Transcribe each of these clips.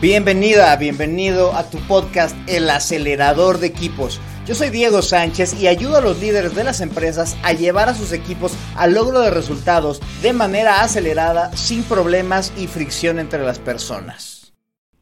Bienvenida, bienvenido a tu podcast El acelerador de equipos. Yo soy Diego Sánchez y ayudo a los líderes de las empresas a llevar a sus equipos al logro de resultados de manera acelerada, sin problemas y fricción entre las personas.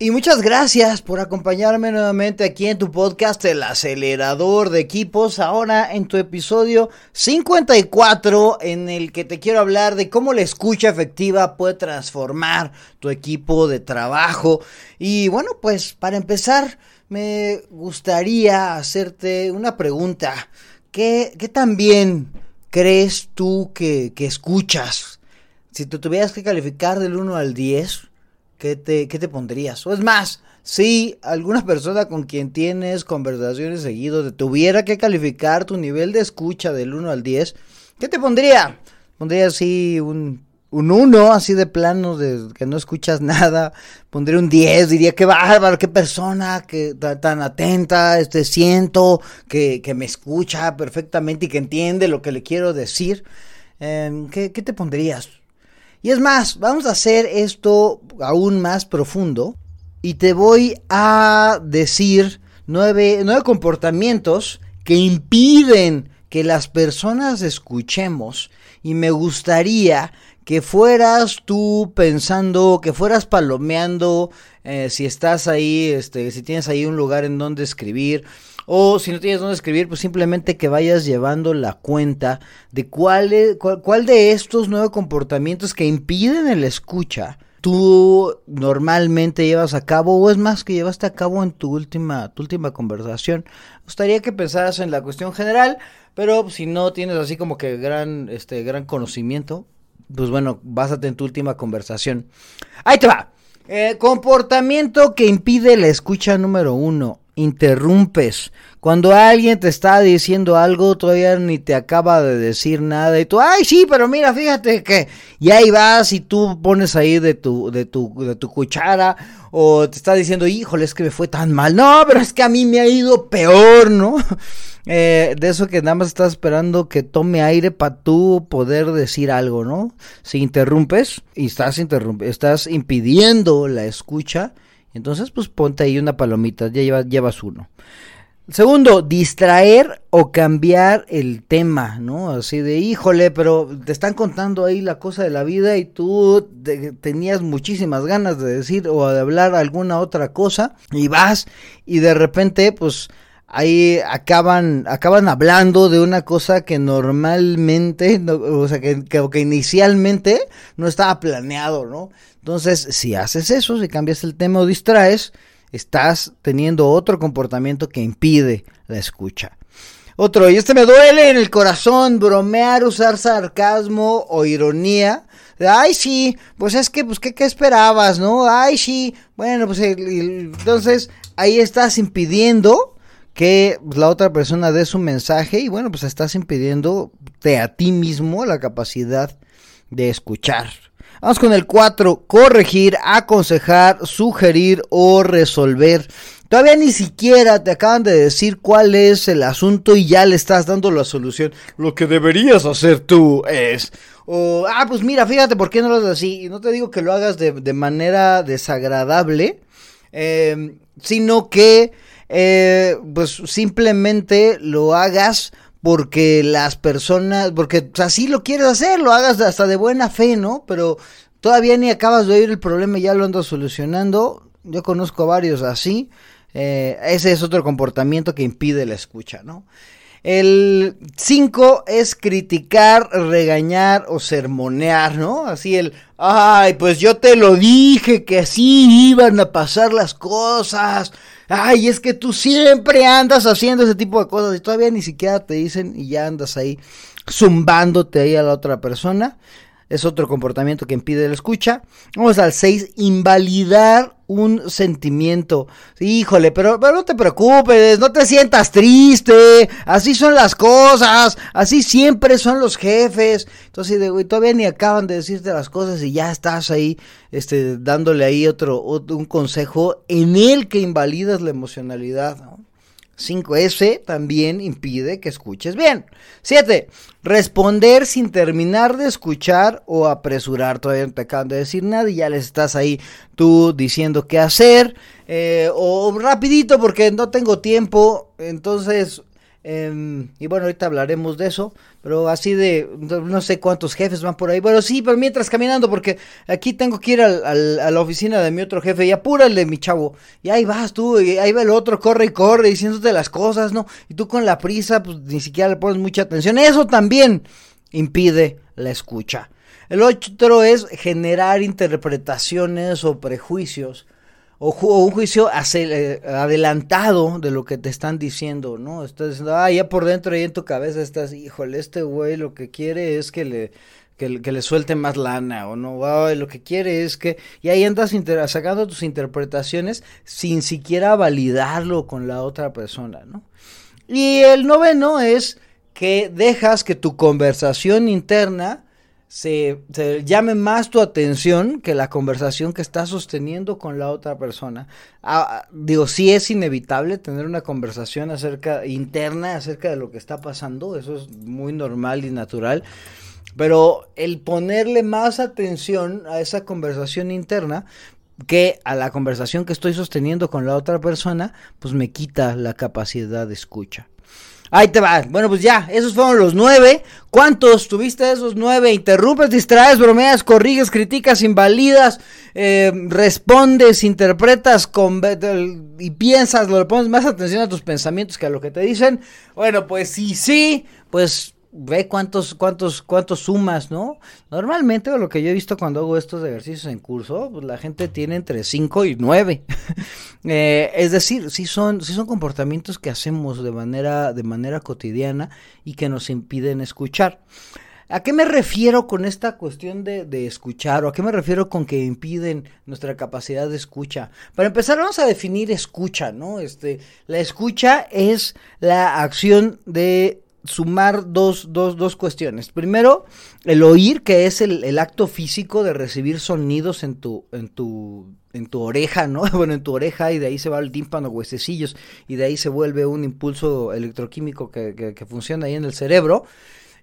Y muchas gracias por acompañarme nuevamente aquí en tu podcast El acelerador de equipos, ahora en tu episodio 54 en el que te quiero hablar de cómo la escucha efectiva puede transformar tu equipo de trabajo. Y bueno, pues para empezar me gustaría hacerte una pregunta. ¿Qué, qué tan bien crees tú que, que escuchas? Si te tuvieras que calificar del 1 al 10, ¿qué te, te pondrías? O es más, si alguna persona con quien tienes conversaciones seguidos te tuviera que calificar tu nivel de escucha del 1 al 10, ¿qué te pondría? Pondría así un, un 1, así de plano, de que no escuchas nada. Pondría un 10, diría qué bárbaro, qué persona, que tan atenta, este, siento que, que, me escucha perfectamente y que entiende lo que le quiero decir. Em, ¿qué, ¿Qué te pondrías? Y es más, vamos a hacer esto aún más profundo y te voy a decir nueve, nueve comportamientos que impiden que las personas escuchemos y me gustaría que fueras tú pensando, que fueras palomeando, eh, si estás ahí, este, si tienes ahí un lugar en donde escribir, o si no tienes dónde escribir, pues simplemente que vayas llevando la cuenta de cuál, cuál, de estos nueve comportamientos que impiden el escucha tú normalmente llevas a cabo o es más que llevaste a cabo en tu última tu última conversación. Me gustaría que pensaras en la cuestión general, pero si no tienes así como que gran este gran conocimiento, pues bueno, básate en tu última conversación. Ahí te va. Eh, comportamiento que impide la escucha número uno interrumpes. Cuando alguien te está diciendo algo, todavía ni te acaba de decir nada y tú, ay, sí, pero mira, fíjate que y ahí vas y tú pones ahí de tu de tu de tu cuchara o te está diciendo, "Híjole, es que me fue tan mal." No, pero es que a mí me ha ido peor, ¿no? Eh, de eso que nada más estás esperando que tome aire para tú poder decir algo, ¿no? Si interrumpes y estás estás impidiendo la escucha, entonces, pues ponte ahí una palomita, ya llevas, uno. Segundo, distraer o cambiar el tema, ¿no? Así de, híjole, pero te están contando ahí la cosa de la vida y tú tenías muchísimas ganas de decir o de hablar alguna otra cosa y vas y de repente, pues ahí acaban, acaban hablando de una cosa que normalmente, o sea, que, que inicialmente no estaba planeado, ¿no? Entonces, si haces eso, si cambias el tema o distraes, estás teniendo otro comportamiento que impide la escucha. Otro, y este me duele en el corazón, bromear, usar sarcasmo o ironía. Ay, sí, pues es que, pues, ¿qué, qué esperabas, no? Ay, sí, bueno, pues, entonces, ahí estás impidiendo que la otra persona dé su mensaje y, bueno, pues estás impidiendo a ti mismo la capacidad de escuchar. Vamos con el 4, corregir, aconsejar, sugerir o resolver. Todavía ni siquiera te acaban de decir cuál es el asunto y ya le estás dando la solución. Lo que deberías hacer tú es... O, ah, pues mira, fíjate por qué no lo haces así. Y no te digo que lo hagas de, manera desagradable, em, sino que eh, pues simplemente lo hagas porque las personas, porque así lo quieres hacer, lo hagas hasta de buena fe, ¿no? Pero todavía ni acabas de oír el problema y ya lo andas solucionando. Yo conozco varios así. Eh, ese es otro comportamiento que impide la escucha, ¿no? El 5 es criticar, regañar o sermonear, ¿no? Así el, ay, pues yo te lo dije que así iban a pasar las cosas ay, es que tú siempre andas haciendo ese tipo de cosas y todavía ni siquiera te dicen y ya andas ahí zumbándote ahí a la otra persona. Es otro comportamiento que impide la escucha. Vamos al 6, invalidar un sentimiento. Híjole, pero, pero no te preocupes, no te sientas triste. Así son las cosas, así siempre son los jefes. Entonces, todavía ni acaban de decirte las cosas y ya estás ahí este, dándole ahí otro, un consejo en el que invalidas la emocionalidad. 5S también impide que escuches bien. 7. Responder sin terminar de escuchar o apresurar. Todavía no te acaban de decir nada y ya les estás ahí tú diciendo qué hacer. Eh, o rapidito porque no tengo tiempo. Entonces Em, y bueno, ahorita hablaremos de eso, pero así de, no sé cuántos jefes van por ahí. Bueno, sí, pero mientras caminando, porque aquí tengo que ir al, a la oficina de mi otro jefe y apúrale, mi chavo. Y ahí vas tú, y ahí va el otro, corre y corre, diciéndote las cosas, ¿no? Y tú con la prisa, pues ni siquiera le pones mucha atención. Eso también impide la escucha. El otro es generar interpretaciones o prejuicios o, un juicio eh, adelantado de lo que te están diciendo, ¿no? Estás diciendo, ah, ya por dentro ahí en tu cabeza estás, híjole, este güey lo que quiere es que le, que, le suelte más lana, o no, lo que quiere es que, y ahí andas sacando tus interpretaciones sin siquiera validarlo con la otra persona, ¿no? Y el noveno es que dejas que tu conversación interna se, llame más tu atención que la conversación que estás sosteniendo con la otra persona. Ah, digo, sí es inevitable tener una conversación interna acerca de lo que está pasando, eso es muy normal y natural. Pero el ponerle más atención a esa conversación interna que a la conversación que estoy sosteniendo con la otra persona, pues me quita la capacidad de escucha. Ahí te va. Bueno, pues ya, esos fueron los nueve. ¿Cuántos tuviste esos nueve? Interrumpes, distraes, bromeas, corriges, criticas, invalidas, eh, respondes, interpretas con, y piensas, le pones más atención a tus pensamientos que a lo que te dicen. Bueno, pues sí, sí, pues ve cuántos, cuántos, cuántos sumas, ¿no? Normalmente lo que yo he visto cuando hago estos ejercicios en curso, pues la gente tiene entre 5 y 9. Eh, es decir, sí son, son comportamientos que hacemos de manera, de manera cotidiana y que nos impiden escuchar. ¿A qué me refiero con esta cuestión de, de, escuchar o a qué me refiero con que impiden nuestra capacidad de escucha? Para empezar vamos a definir escucha, ¿no? Este, la escucha es la acción de sumar dos, dos, dos cuestiones. Primero, el oír, que es el, acto físico de recibir sonidos en tu, en tu, en tu oreja, ¿no? Bueno, en tu oreja y de ahí se va el tímpano, huesecillos, y de ahí se vuelve un impulso electroquímico que, que, funciona ahí en el cerebro.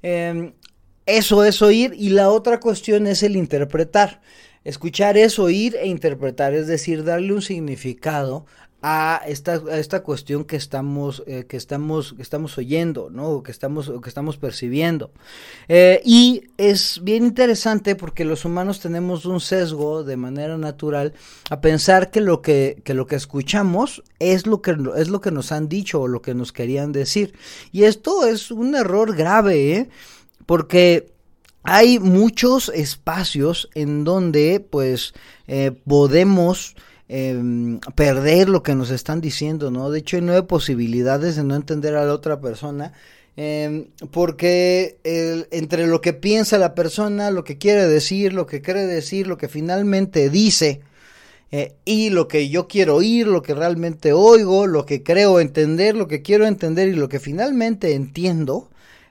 Em, eso es oír y la otra cuestión es el interpretar. Escuchar es oír e interpretar, es decir, darle un significado a esta, esta cuestión que estamos, eh, que estamos, estamos oyendo, ¿no? que estamos, que estamos percibiendo. Eh, y es bien interesante porque los humanos tenemos un sesgo de manera natural a pensar que lo que, que lo que escuchamos es lo que, es lo que nos han dicho o lo que nos querían decir. Y esto es un error grave, ¿eh? porque hay muchos espacios en donde pues podemos Em, perder lo que nos están diciendo, ¿no? De hecho, hay nueve posibilidades de no entender a la otra persona. Em, porque entre lo que piensa la persona, lo que quiere decir, lo que quiere decir, lo que finalmente dice, eh, y lo que yo quiero oír, lo que realmente oigo, lo que creo entender, lo que quiero entender y lo que finalmente entiendo,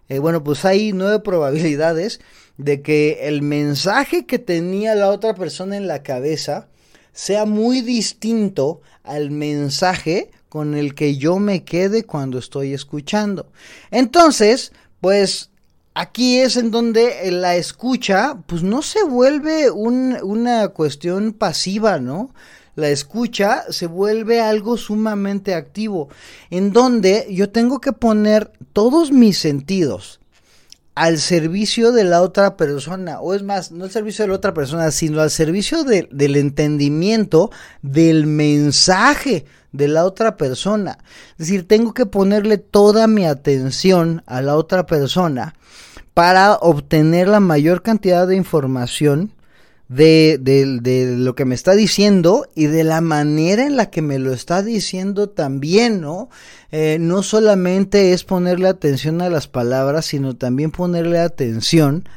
eh, bueno, pues hay nueve probabilidades de que el mensaje que tenía la otra persona en la cabeza sea muy distinto al mensaje con el que yo me quede cuando estoy escuchando. Entonces, pues aquí es en donde la escucha, pues no se vuelve una cuestión pasiva, ¿no? La escucha se vuelve algo sumamente activo, en donde yo tengo que poner todos mis sentidos, al servicio de la otra persona, o es más, no al servicio de la otra persona, sino al servicio del entendimiento del mensaje de la otra persona. Es decir, tengo que ponerle toda mi atención a la otra persona para obtener la mayor cantidad de información de, de, lo que me está diciendo y de la manera en la que me lo está diciendo también, ¿no? Eh, no solamente es ponerle atención a las palabras, sino también ponerle atención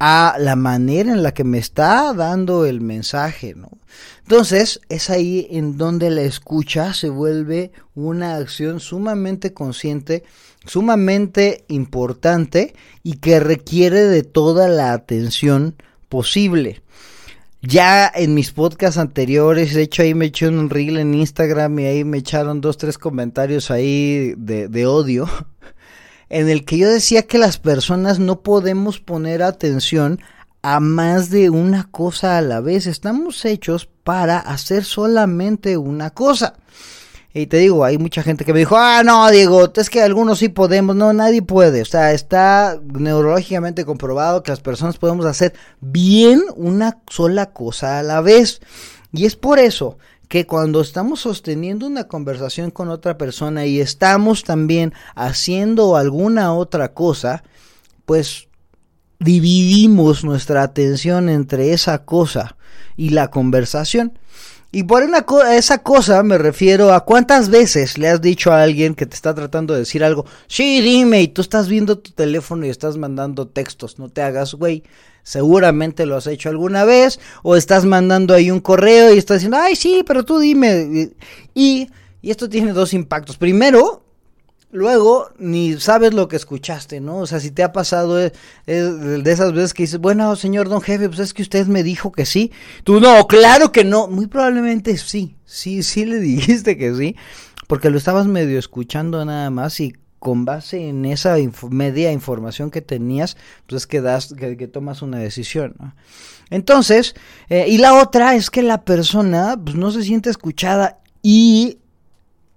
a la manera en la que me está dando el mensaje, ¿no? Entonces, es ahí en donde la escucha se vuelve una acción sumamente consciente, sumamente importante y que requiere de toda la atención posible. Ya en mis podcasts anteriores, de hecho ahí me eché un reel en Instagram y ahí me echaron dos, tres comentarios ahí de, de odio, en el que yo decía que las personas no podemos poner atención a más de una cosa a la vez. Estamos hechos para hacer solamente una cosa. Y te digo, hay mucha gente que me dijo, ah, no, Diego, es que algunos sí podemos. No, nadie puede. O sea, está neurológicamente comprobado que las personas podemos hacer bien una sola cosa a la vez. Y es por eso que cuando estamos sosteniendo una conversación con otra persona y estamos también haciendo alguna otra cosa, pues dividimos nuestra atención entre esa cosa y la conversación. Y por esa cosa me refiero a cuántas veces le has dicho a alguien que te está tratando de decir algo, sí, dime, y tú estás viendo tu teléfono y estás mandando textos, no te hagas güey. Seguramente lo has hecho alguna vez, o estás mandando ahí un correo y estás diciendo, ay, sí, pero tú dime. Y esto tiene dos impactos. Primero, luego ni sabes lo que escuchaste, ¿no? O sea, si te ha pasado eh, de esas veces que dices, bueno, señor don jefe, pues es que usted me dijo que sí. Tú no, claro que no. Muy probablemente sí, sí, sí le dijiste que sí, porque lo estabas medio escuchando nada más y con base en esa media información que tenías, pues es que das, que, tomas una decisión, ¿no? Entonces, eh, y la otra es que la persona pues, no se siente escuchada y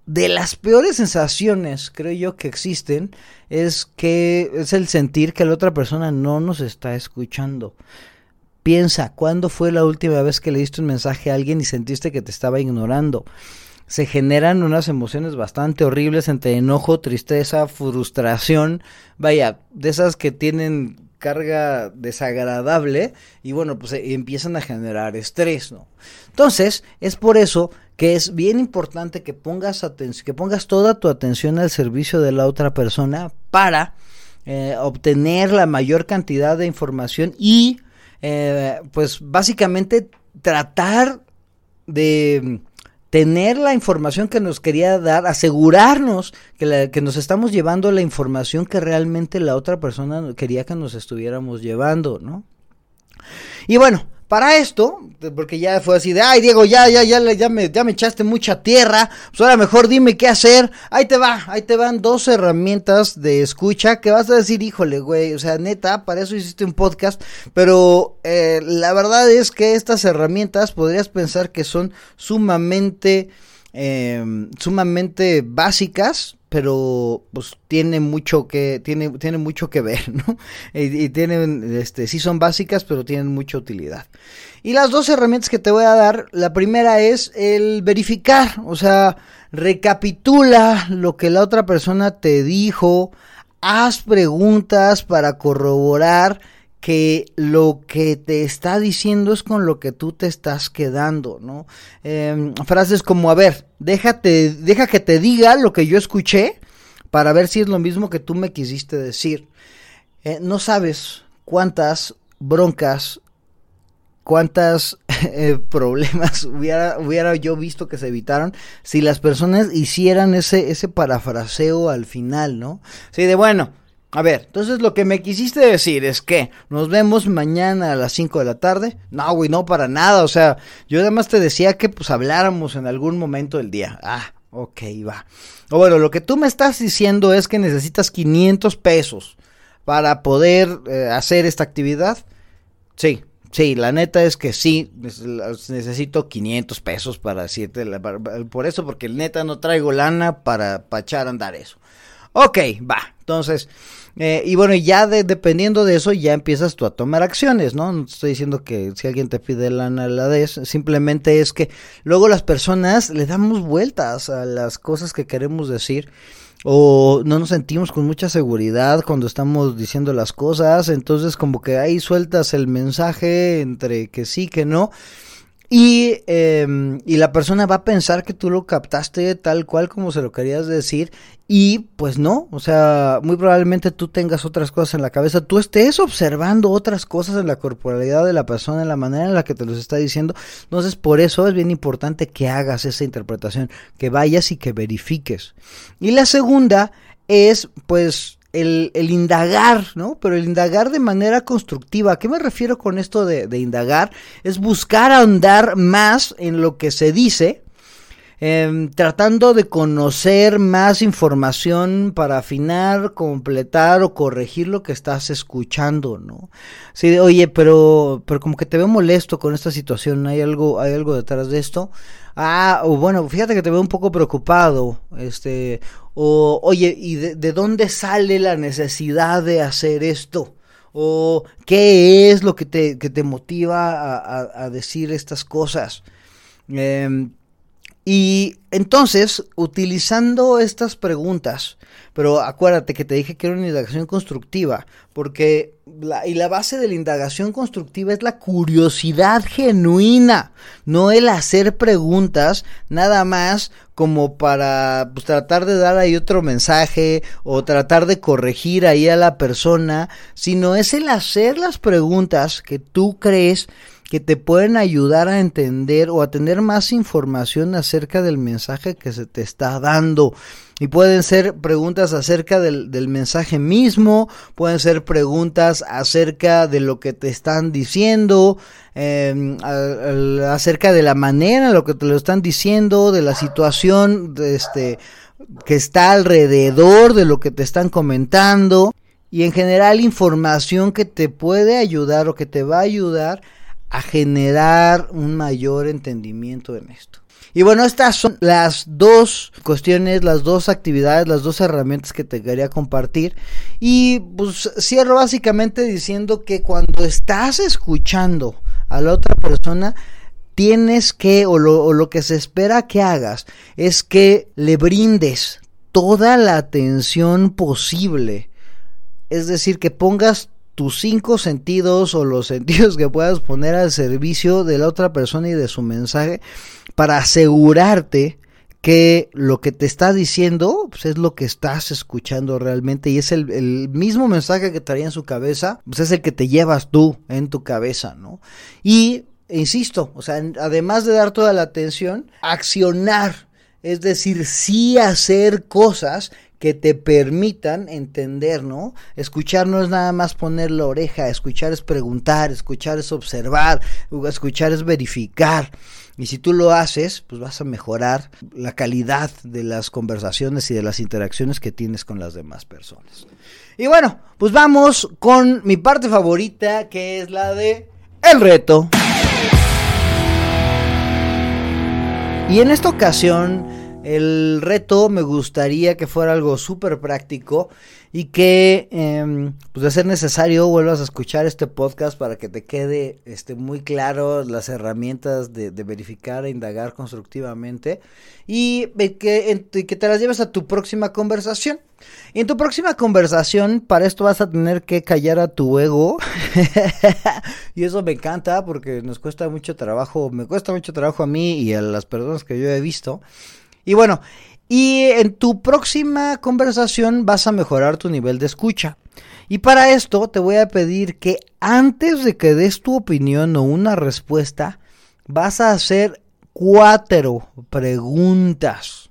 de las peores sensaciones, creo yo, que existen, es que es el sentir que la otra persona no nos está escuchando. Piensa, ¿cuándo fue la última vez que le diste un mensaje a alguien y sentiste que te estaba ignorando? Se generan unas emociones bastante horribles entre enojo, tristeza, frustración, vaya, de esas que tienen carga desagradable y bueno, pues empiezan a generar estrés, ¿no? Entonces, es por eso que es bien importante que pongas que pongas toda tu atención al servicio de la otra persona para eh, obtener la mayor cantidad de información y eh, pues básicamente tratar de tener la información que nos quería dar, asegurarnos que, que, nos estamos llevando la información que realmente la otra persona quería que nos estuviéramos llevando, ¿no? Y bueno, para esto, porque ya fue así de, ay Diego, ya, ya, ya, ya me, ya me echaste mucha tierra, pues ahora mejor dime qué hacer. Ahí te va, ahí te van dos herramientas de escucha que vas a decir, híjole, güey, o sea, neta, para eso hiciste un podcast, pero eh, la verdad es que estas herramientas podrías pensar que son sumamente, eh, sumamente básicas, pero pues tiene mucho que tiene tiene mucho que ver no y, tienen este sí son básicas pero tienen mucha utilidad. Y las dos herramientas que te voy a dar la primera es el verificar o sea recapitula lo que la otra persona te dijo haz preguntas para corroborar que lo que te está diciendo es con lo que tú te estás quedando, ¿no? Em, frases como, a ver, déjate, deja que te diga lo que yo escuché para ver si es lo mismo que tú me quisiste decir. Eh, no sabes cuántas broncas, cuántas eh, problemas hubiera, hubiera yo visto que se evitaron si las personas hicieran ese, ese parafraseo al final, ¿no? Sí, de bueno, a ver, entonces lo que me quisiste decir es que nos vemos mañana a las 5 de la tarde. No, güey, no para nada. O sea, yo además te decía que pues habláramos en algún momento del día. Ah, ok, va. O bueno, lo que tú me estás diciendo es que necesitas 500 pesos para poder eh, hacer esta actividad. Sí, sí, la neta es que sí, necesito 500 pesos para decirte, por eso, porque neta no traigo lana para, para echar a andar eso. Ok, va. Entonces, eh, y bueno, ya dependiendo de eso, ya empiezas tú a tomar acciones, ¿no? No estoy diciendo que si alguien te pide lana la des, simplemente es que luego las personas le damos vueltas a las cosas que queremos decir o no nos sentimos con mucha seguridad cuando estamos diciendo las cosas, entonces como que ahí sueltas el mensaje entre que sí, que no, y, em, y, la persona va a pensar que tú lo captaste tal cual como se lo querías decir y pues no, o sea, muy probablemente tú tengas otras cosas en la cabeza, tú estés observando otras cosas en la corporalidad de la persona, en la manera en la que te los está diciendo. Entonces, por eso es bien importante que hagas esa interpretación, que vayas y que verifiques. Y la segunda es pues el, indagar, ¿no? Pero el indagar de manera constructiva. ¿A qué me refiero con esto de, de indagar? Es buscar ahondar más en lo que se dice, Em, tratando de conocer más información para afinar, completar o corregir lo que estás escuchando, ¿no? Sí, oye, pero, pero como que te veo molesto con esta situación, ¿hay algo, hay algo detrás de esto? Ah, o bueno, fíjate que te veo un poco preocupado, este, o oye, ¿y de, dónde sale la necesidad de hacer esto? o qué es lo que te, que te motiva a, a decir estas cosas. Eh, y entonces, utilizando estas preguntas, pero acuérdate que te dije que era una indagación constructiva, porque la, y la base de la indagación constructiva es la curiosidad genuina, no el hacer preguntas nada más como para pues, tratar de dar ahí otro mensaje o tratar de corregir ahí a la persona, sino es el hacer las preguntas que tú crees que te pueden ayudar a entender o a tener más información acerca del mensaje que se te está dando. Y pueden ser preguntas acerca del, mensaje mismo, pueden ser preguntas acerca de lo que te están diciendo, em, acerca de la manera en lo que te lo están diciendo, de la situación este, que está alrededor de lo que te están comentando. Y en general información que te puede ayudar o que te va a ayudar a generar un mayor entendimiento en esto. Y bueno, estas son las dos cuestiones, las dos actividades, las dos herramientas que te quería compartir. Y pues cierro básicamente diciendo que cuando estás escuchando a la otra persona, tienes que, o lo, o lo que se espera que hagas, es que le brindes toda la atención posible. Es decir, que pongas tus cinco sentidos o los sentidos que puedas poner al servicio de la otra persona y de su mensaje para asegurarte que lo que te está diciendo pues, es lo que estás escuchando realmente y es el, mismo mensaje que traía en su cabeza, pues es el que te llevas tú en tu cabeza, ¿no? Y, insisto, o sea, además de dar toda la atención, accionar, es decir, sí hacer cosas que te permitan entender, ¿no? Escuchar no es nada más poner la oreja, escuchar es preguntar, escuchar es observar, escuchar es verificar. Y si tú lo haces, pues vas a mejorar la calidad de las conversaciones y de las interacciones que tienes con las demás personas. Y bueno, pues vamos con mi parte favorita, que es la de el reto. Y en esta ocasión el reto me gustaría que fuera algo súper práctico y que, em, pues de ser necesario, vuelvas a escuchar este podcast para que te quede este, muy claro las herramientas de, verificar e indagar constructivamente y que, que te las lleves a tu próxima conversación. Y en tu próxima conversación, para esto vas a tener que callar a tu ego. y eso me encanta porque nos cuesta mucho trabajo, me cuesta mucho trabajo a mí y a las personas que yo he visto. Y bueno, y en tu próxima conversación vas a mejorar tu nivel de escucha. Y para esto te voy a pedir que antes de que des tu opinión o una respuesta, vas a hacer cuatro preguntas.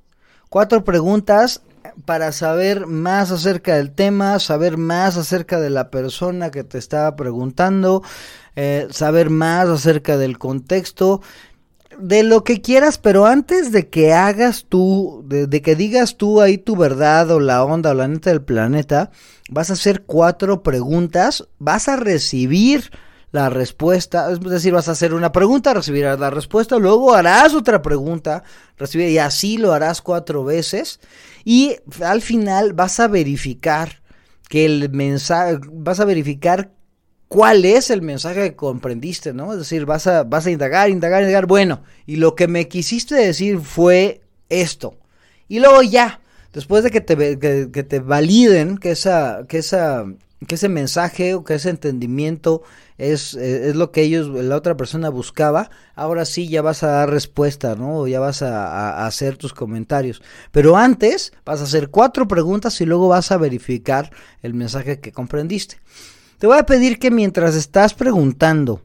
Cuatro preguntas para saber más acerca del tema, saber más acerca de la persona que te estaba preguntando, eh, saber más acerca del contexto de lo que quieras, pero antes de que hagas tú, de, que digas tú ahí tu verdad o la onda o la neta del planeta, vas a hacer cuatro preguntas, vas a recibir la respuesta, es decir, vas a hacer una pregunta, recibirás la respuesta, luego harás otra pregunta, recibir, y así lo harás cuatro veces, y al final vas a verificar que el mensaje, vas a verificar cuál es el mensaje que comprendiste, ¿no? Es decir, vas a, vas a indagar, indagar, indagar. Bueno, y lo que me quisiste decir fue esto. Y luego ya, después de que te, que, te validen que, esa, que, esa, que ese mensaje o que ese entendimiento es, es, lo que ellos, la otra persona buscaba, ahora sí ya vas a dar respuesta, ¿no? Ya vas a, hacer tus comentarios. Pero antes vas a hacer cuatro preguntas y luego vas a verificar el mensaje que comprendiste. Te voy a pedir que mientras estás preguntando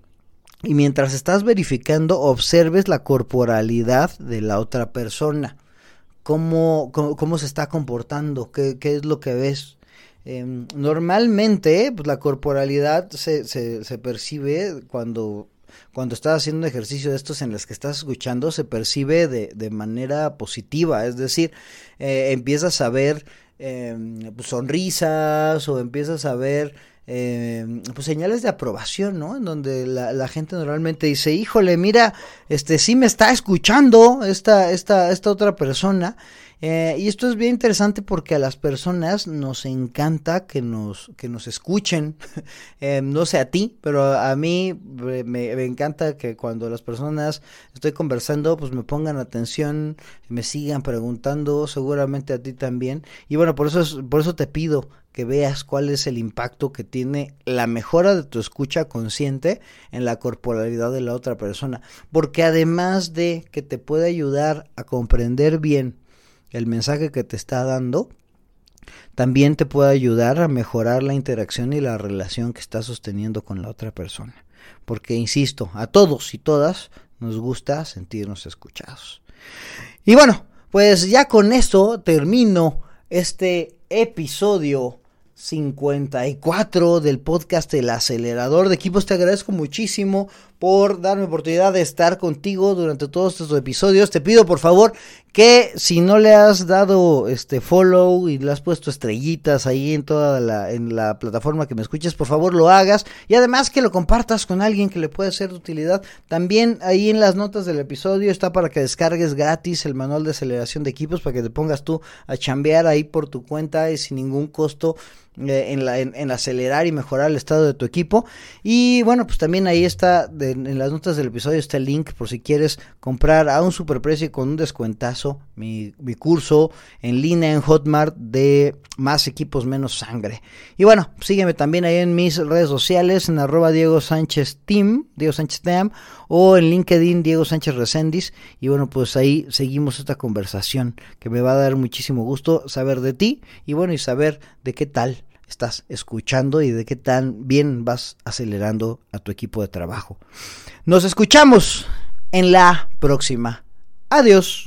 y mientras estás verificando, observes la corporalidad de la otra persona. Cómo, cómo, se está comportando, qué, qué, es lo que ves. Em, normalmente, pues la corporalidad se, se, se percibe cuando cuando estás haciendo un ejercicio de estos en los que estás escuchando, se percibe de, de manera positiva, es decir, eh, empiezas a ver em, pues, sonrisas o empiezas a ver eh, pues señales de aprobación, ¿no? En donde la, la, gente normalmente dice, híjole, mira, este sí me está escuchando esta, esta, esta otra persona. Eh, y esto es bien interesante porque a las personas nos encanta que nos, que nos escuchen. eh, no sé a ti, pero a mí me, encanta que cuando las personas estoy conversando, pues me pongan atención, me sigan preguntando, seguramente a ti también. Y bueno, por eso, es, por eso te pido que veas cuál es el impacto que tiene la mejora de tu escucha consciente en la corporalidad de la otra persona. Porque además de que te puede ayudar a comprender bien el mensaje que te está dando, también te puede ayudar a mejorar la interacción y la relación que estás sosteniendo con la otra persona. Porque, insisto, a todos y todas nos gusta sentirnos escuchados. Y bueno, pues ya con esto termino este episodio 54 del podcast El Acelerador de Equipos. Te agradezco muchísimo por darme oportunidad de estar contigo durante todos estos episodios. Te pido por favor que si no le has dado este follow y le has puesto estrellitas ahí en toda la, en la plataforma que me escuches, por favor lo hagas y además que lo compartas con alguien que le pueda ser de utilidad. También ahí en las notas del episodio está para que descargues gratis el manual de aceleración de equipos para que te pongas tú a chambear ahí por tu cuenta y sin ningún costo eh, en, en, acelerar y mejorar el estado de tu equipo. Y bueno, pues también ahí está, en las notas del episodio está el link por si quieres comprar a un superprecio con un descuentazo mi, mi curso en línea en Hotmart de más equipos, menos sangre. Y bueno, sígueme también ahí en mis redes sociales, en arroba Diego Sánchez Team, Diego Sánchez Team, o en LinkedIn Diego Sánchez Recendis. Y bueno, pues ahí seguimos esta conversación que me va a dar muchísimo gusto saber de ti y bueno, y saber de qué tal estás escuchando y de qué tan bien vas acelerando a tu equipo de trabajo. Nos escuchamos en la próxima. Adiós.